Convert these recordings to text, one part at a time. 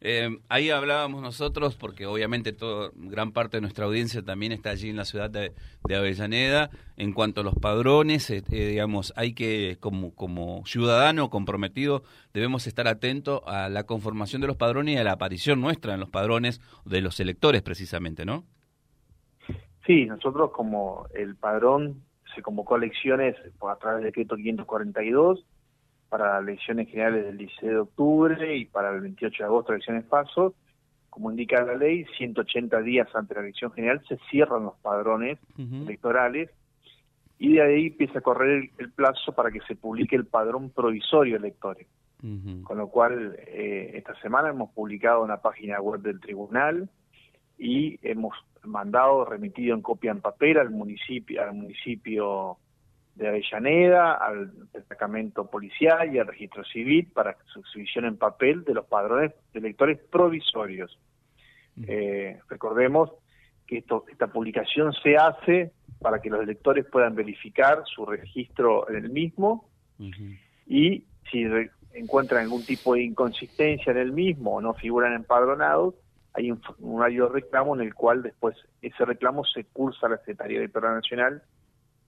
Eh, ahí hablábamos nosotros, porque obviamente todo, gran parte de nuestra audiencia también está allí en la ciudad de, Avellaneda. En cuanto a los padrones, eh, eh, digamos, hay que, como, como ciudadano comprometido, debemos estar atentos a la conformación de los padrones y a la aparición nuestra en los padrones de los electores, precisamente, ¿no? Sí, nosotros como el padrón se convocó a elecciones a través del decreto 542 para elecciones generales del 16 de octubre y para el 28 de agosto elecciones pasos, como indica la ley, 180 días ante la elección general se cierran los padrones electorales y de ahí empieza a correr el, plazo para que se publique el padrón provisorio electoral. Con lo cual, eh, esta semana hemos publicado una página web del tribunal y hemos mandado, remitido en copia en papel al municipio, al municipio de Avellaneda, al destacamento policial y al registro civil para su exhibición en papel de los padrones de electores provisorios. Eh, recordemos que esto, esta publicación se hace para que los electores puedan verificar su registro en el mismo y si encuentran algún tipo de inconsistencia en el mismo o no figuran empadronados, hay un formulario de reclamo en el cual después ese reclamo se cursa a la Secretaría Electoral Nacional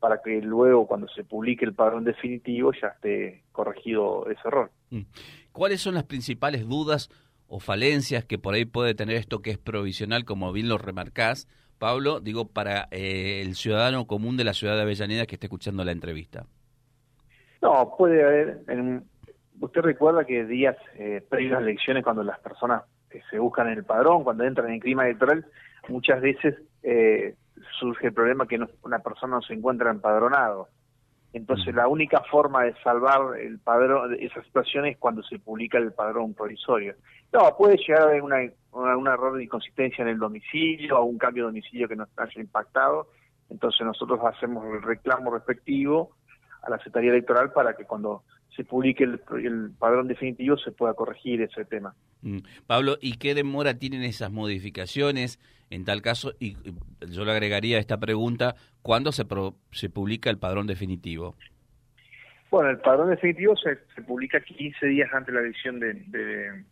para que luego cuando se publique el padrón definitivo ya esté corregido ese error. Mm. ¿Cuáles son las principales dudas o falencias que por ahí puede tener esto que es provisional, como bien lo remarcás, Pablo, digo, para eh, el ciudadano común de la ciudad de Avellaneda que esté escuchando la entrevista? No, puede haber, usted recuerda que días eh, previos a las elecciones, cuando las personas eh, se buscan en el padrón, cuando entran en el clima electoral, muchas veces eh, surge el problema que una persona no se encuentra empadronado. Entonces, la única forma de salvar el padrón, esa situación es cuando se publica el padrón provisorio. No, puede llegar a haber una, un error de inconsistencia en el domicilio o un cambio de domicilio que nos haya impactado. Entonces, nosotros hacemos el reclamo respectivo a la Secretaría Electoral para que cuando se publique el, el padrón definitivo se pueda corregir ese tema. Mm. Pablo, ¿y qué demora tienen esas modificaciones? En tal caso, y yo le agregaría esta pregunta, ¿cuándo se, se publica el padrón definitivo? Bueno, el padrón definitivo se, publica 15 días antes de la elección de,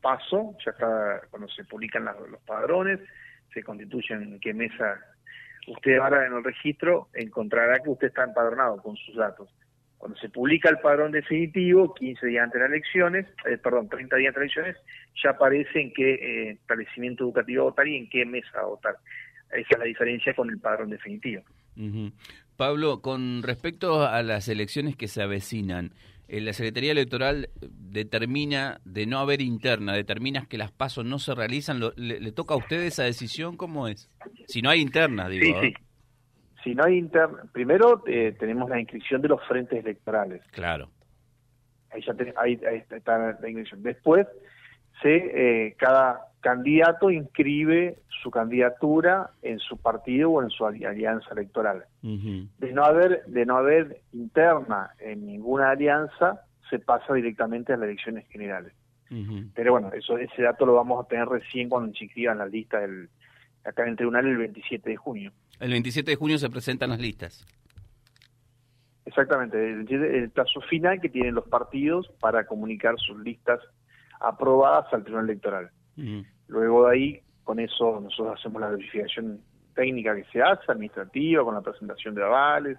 paso, ya está cuando se publican los padrones, se constituyen en qué mesa usted ahora en el registro encontrará que usted está empadronado con sus datos. Cuando se publica el padrón definitivo, 15 días antes de las elecciones, eh, perdón, 30 días antes de las elecciones, ya aparece en qué eh, establecimiento educativo votar y en qué mesa votar. Esa es la diferencia con el padrón definitivo. Pablo, con respecto a las elecciones que se avecinan, eh, la Secretaría Electoral determina, de no haber interna, determina que las pasos no se realizan, le, toca a usted esa decisión? ¿Cómo es? Si no hay interna, digo. Sí, sí si no hay interna, primero eh, tenemos la inscripción de los frentes electorales. Claro. Ahí ya ahí, está la inscripción. Después, se, eh, cada candidato inscribe su candidatura en su partido o en su alianza electoral. De no haber de no haber interna en ninguna alianza, se pasa directamente a las elecciones generales. Pero bueno, eso ese dato lo vamos a tener recién cuando se inscriban la lista del acá en el tribunal el 27 de junio. El 27 de junio se presentan las listas. Exactamente, el, plazo final que tienen los partidos para comunicar sus listas aprobadas al tribunal electoral. Luego de ahí, con eso nosotros hacemos la verificación técnica que se hace, administrativa, con la presentación de avales,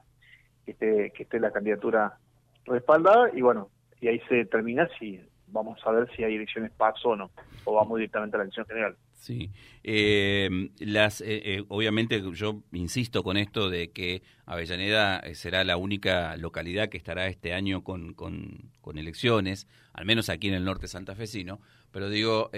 que esté, que esté la candidatura respaldada y bueno, y ahí se determina si vamos a ver si hay elecciones paso o no, o vamos directamente a la elección general. Sí, eh, las, eh, eh, obviamente yo insisto con esto de que Avellaneda será la única localidad que estará este año con, con, elecciones, al menos aquí en el norte santafesino, pero digo,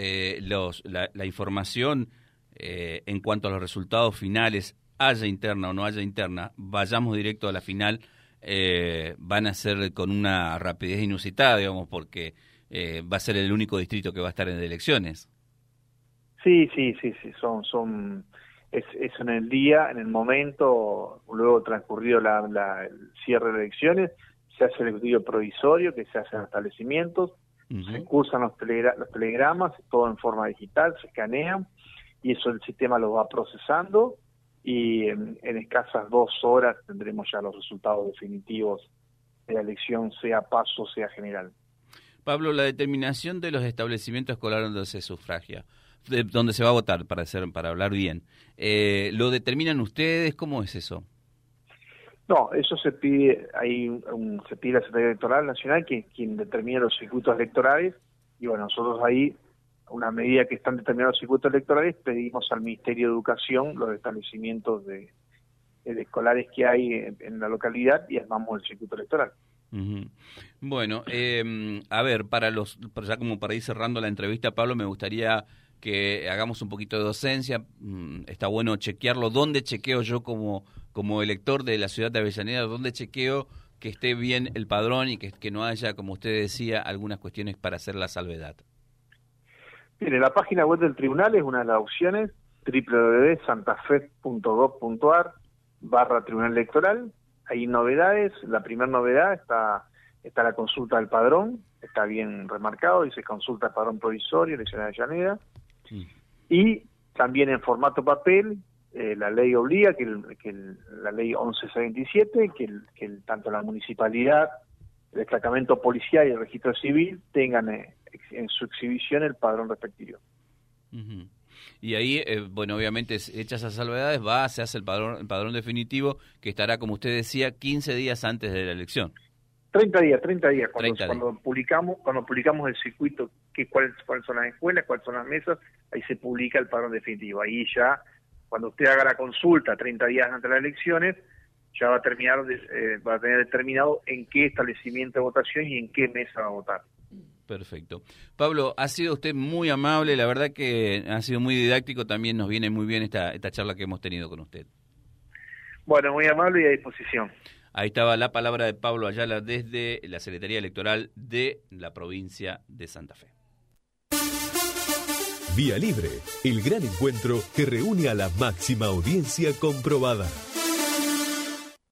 los, la, la, información en cuanto a los resultados finales, haya interna o no haya interna, vayamos directo a la final, van a ser con una rapidez inusitada, digamos, porque va a ser el único distrito que va a estar en elecciones. Sí, sí, sí, sí, son, son, es, es en el día, en el momento, luego transcurrido la, la, el cierre de elecciones, se hace el estudio provisorio, que se hace en establecimientos, se cursan los, los telegramas, todo en forma digital, se escanean, y eso el sistema lo va procesando, y en, en escasas dos horas tendremos ya los resultados definitivos de la elección, sea paso, sea general. Pablo, la determinación de los establecimientos escolares donde se sufragia, donde se va a votar, para, hacer, para hablar bien, eh, ¿lo determinan ustedes? ¿Cómo es eso? No, eso se pide, hay un, se pide la Secretaría Electoral Nacional, que quien determina los circuitos electorales, y bueno, nosotros ahí, una medida que están determinados los circuitos electorales, pedimos al Ministerio de Educación los establecimientos de, escolares que hay en, la localidad y armamos el circuito electoral. Bueno, eh, a ver, para los, ya como para ir cerrando la entrevista, Pablo, me gustaría que hagamos un poquito de docencia. Mm, está bueno chequearlo. ¿Dónde chequeo yo como, como elector de la ciudad de Avellaneda? ¿Dónde chequeo que esté bien el padrón y que, que no haya, como usted decía, algunas cuestiones para hacer la salvedad? Mire, la página web del tribunal es una de las opciones, www.santafe.gov.ar barra tribunal electoral hay novedades. La primera novedad está, está la consulta del padrón, está bien remarcado, dice consulta del padrón provisorio, elección de Avellaneda. Y también en formato papel, eh, la ley obliga que, que la ley 1177, que, que tanto la municipalidad, el destacamento policial y el registro civil tengan eh, en su exhibición el padrón respectivo. Y ahí, eh, bueno, obviamente, hechas esas salvedades, va, se hace el padrón, el padrón definitivo, que estará, como usted decía, 15 días antes de la elección. 30 días, 30 días. Cuando, publicamos cuando publicamos el circuito, que cuáles, cuáles son las escuelas, cuáles son las mesas, ahí se publica el padrón definitivo. Ahí ya, cuando usted haga la consulta 30 días antes de las elecciones, ya va a terminar, eh, va a tener determinado en qué establecimiento de votación y en qué mesa va a votar. Perfecto. Pablo, ha sido usted muy amable, la verdad que ha sido muy didáctico, también nos viene muy bien esta, esta charla que hemos tenido con usted. Bueno, muy amable y a disposición. Ahí estaba la palabra de Pablo Ayala desde la Secretaría Electoral de la provincia de Santa Fe. Vía Libre, el gran encuentro que reúne a la máxima audiencia comprobada.